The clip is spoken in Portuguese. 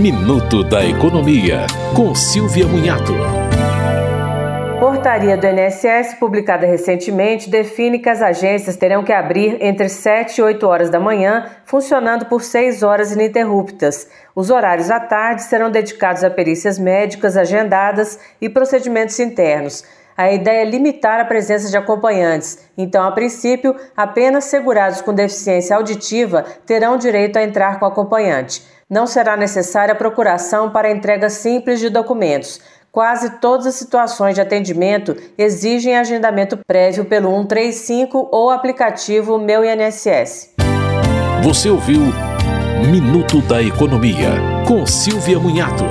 Minuto da Economia, com Silvia Munhato. Portaria do INSS, publicada recentemente, define que as agências terão que abrir entre 7 e 8 horas da manhã, funcionando por 6 horas ininterruptas. Os horários à tarde serão dedicados a perícias médicas agendadas e procedimentos internos. A ideia é limitar a presença de acompanhantes, então, a princípio, apenas segurados com deficiência auditiva terão direito a entrar com acompanhante. Não será necessária procuração para entrega simples de documentos. Quase todas as situações de atendimento exigem agendamento prévio pelo 135 ou aplicativo Meu INSS. Você ouviu Minuto da Economia, com Silvia Munhato.